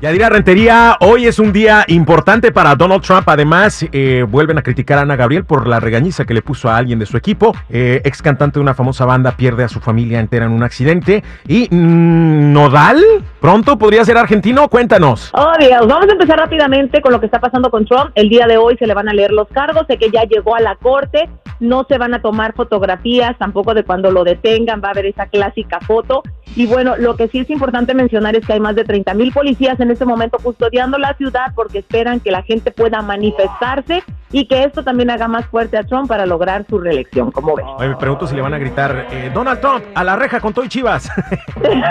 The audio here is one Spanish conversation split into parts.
Yadira Rentería, hoy es un día importante para Donald Trump. Además, eh, vuelven a criticar a Ana Gabriel por la regañiza que le puso a alguien de su equipo. Eh, ex cantante de una famosa banda pierde a su familia entera en un accidente. Y mm, Nodal, pronto podría ser argentino. Cuéntanos. Oh, Dios. Vamos a empezar rápidamente con lo que está pasando con Trump. El día de hoy se le van a leer los cargos. Sé que ya llegó a la corte. No se van a tomar fotografías, tampoco de cuando lo detengan. Va a haber esa clásica foto. Y bueno, lo que sí es importante mencionar es que hay más de 30 mil policías en este momento custodiando la ciudad porque esperan que la gente pueda manifestarse y que esto también haga más fuerte a Trump para lograr su reelección, como ves. Oye, me pregunto si le van a gritar, eh, Donald Trump, a la reja con Toy Chivas.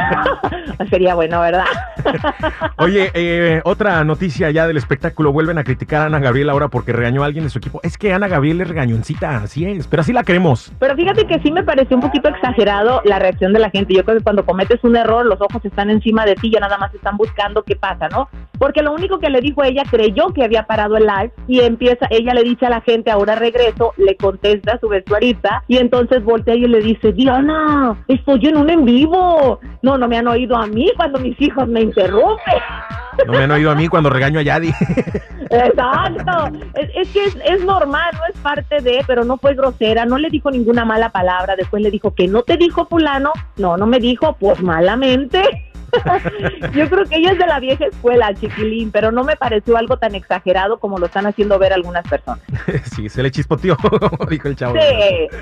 Sería bueno, ¿verdad? Oye, eh, otra noticia ya del espectáculo, vuelven a criticar a Ana Gabriel ahora porque regañó a alguien de su equipo. Es que Ana Gabriel es regañoncita, así es, pero así la queremos. Pero fíjate que sí me pareció un poquito exagerado la reacción de la gente. Yo creo que cuando cometes un error, los ojos están encima de ti, ya nada más están buscando qué pasa, ¿no? Porque lo único que le dijo ella, creyó que había parado el live y empieza, ella le dice a la gente, ahora regreso, le contesta a su vestuarista y entonces voltea y le dice, Diana, estoy en un en vivo. No, no me han oído a mí cuando mis hijos me interrumpen. No me han oído a mí cuando regaño a Yadi. Exacto. Es, es que es, es, normal, no es parte de, pero no fue grosera, no le dijo ninguna mala palabra. Después le dijo que no te dijo fulano. No, no me dijo, pues malamente. Yo creo que ella es de la vieja escuela, chiquilín, pero no me pareció algo tan exagerado como lo están haciendo ver algunas personas. Sí, se le chispoteó, dijo el chavo. Sí.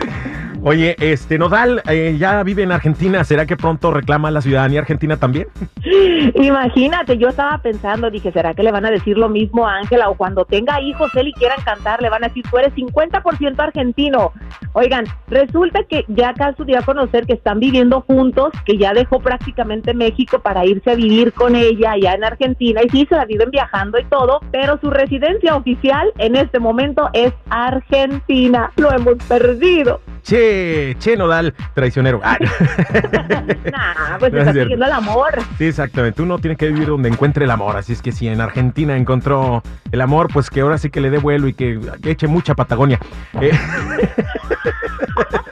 Oye, este Nodal eh, ya vive en Argentina, ¿será que pronto reclama la ciudadanía argentina también? Imagínate, yo estaba pensando, dije, ¿será que le van a decir lo mismo a Ángela o cuando tenga hijos él y quieran cantar, le van a decir, tú eres 50% argentino? Oigan, resulta que ya acaso dio a conocer que están viviendo juntos, que ya dejó prácticamente México para irse a vivir con ella allá en Argentina y sí, se la viven viajando y todo, pero su residencia oficial en este momento es Argentina. Lo hemos perdido. Che, che, Nodal, traicionero. Ah. nah, pues está siguiendo el amor. Sí, exactamente. Uno tiene que vivir donde encuentre el amor. Así es que si en Argentina encontró el amor, pues que ahora sí que le dé vuelo y que, que eche mucha Patagonia. Eh.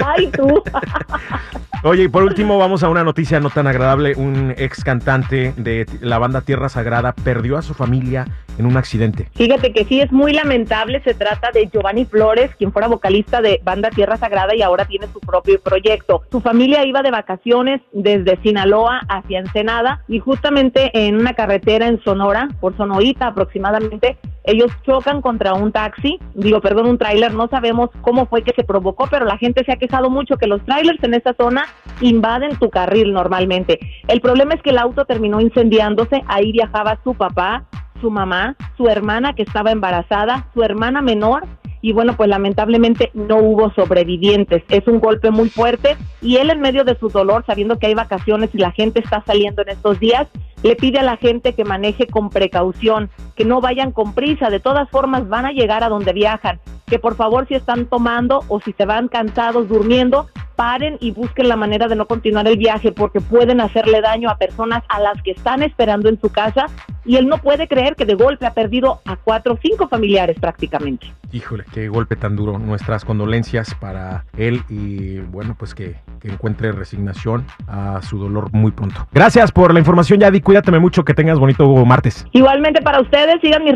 Ay, tú. Oye, y por último vamos a una noticia no tan agradable. Un ex cantante de la banda Tierra Sagrada perdió a su familia en un accidente. Fíjate que sí es muy lamentable. Se trata de Giovanni Flores, quien fuera vocalista de banda Tierra Sagrada y ahora tiene su propio proyecto. Su familia iba de vacaciones desde Sinaloa hacia Ensenada y justamente en una carretera en Sonora, por Sonoita aproximadamente, ellos chocan contra un taxi, digo, perdón, un tráiler, no sabemos cómo fue que se provocó, pero la gente se ha quejado mucho que los tráilers en esta zona invaden tu carril normalmente. El problema es que el auto terminó incendiándose, ahí viajaba su papá, su mamá, su hermana que estaba embarazada, su hermana menor y bueno, pues lamentablemente no hubo sobrevivientes. Es un golpe muy fuerte y él en medio de su dolor, sabiendo que hay vacaciones y la gente está saliendo en estos días, le pide a la gente que maneje con precaución, que no vayan con prisa, de todas formas van a llegar a donde viajan, que por favor si están tomando o si se van cansados durmiendo, paren y busquen la manera de no continuar el viaje porque pueden hacerle daño a personas a las que están esperando en su casa y él no puede creer que de golpe ha perdido a cuatro o cinco familiares prácticamente. Híjole, qué golpe tan duro. Nuestras condolencias para él y bueno, pues que, que encuentre resignación a su dolor muy pronto. Gracias por la información, Yadi. Cuídateme mucho, que tengas bonito martes. Igualmente para ustedes, sigan mis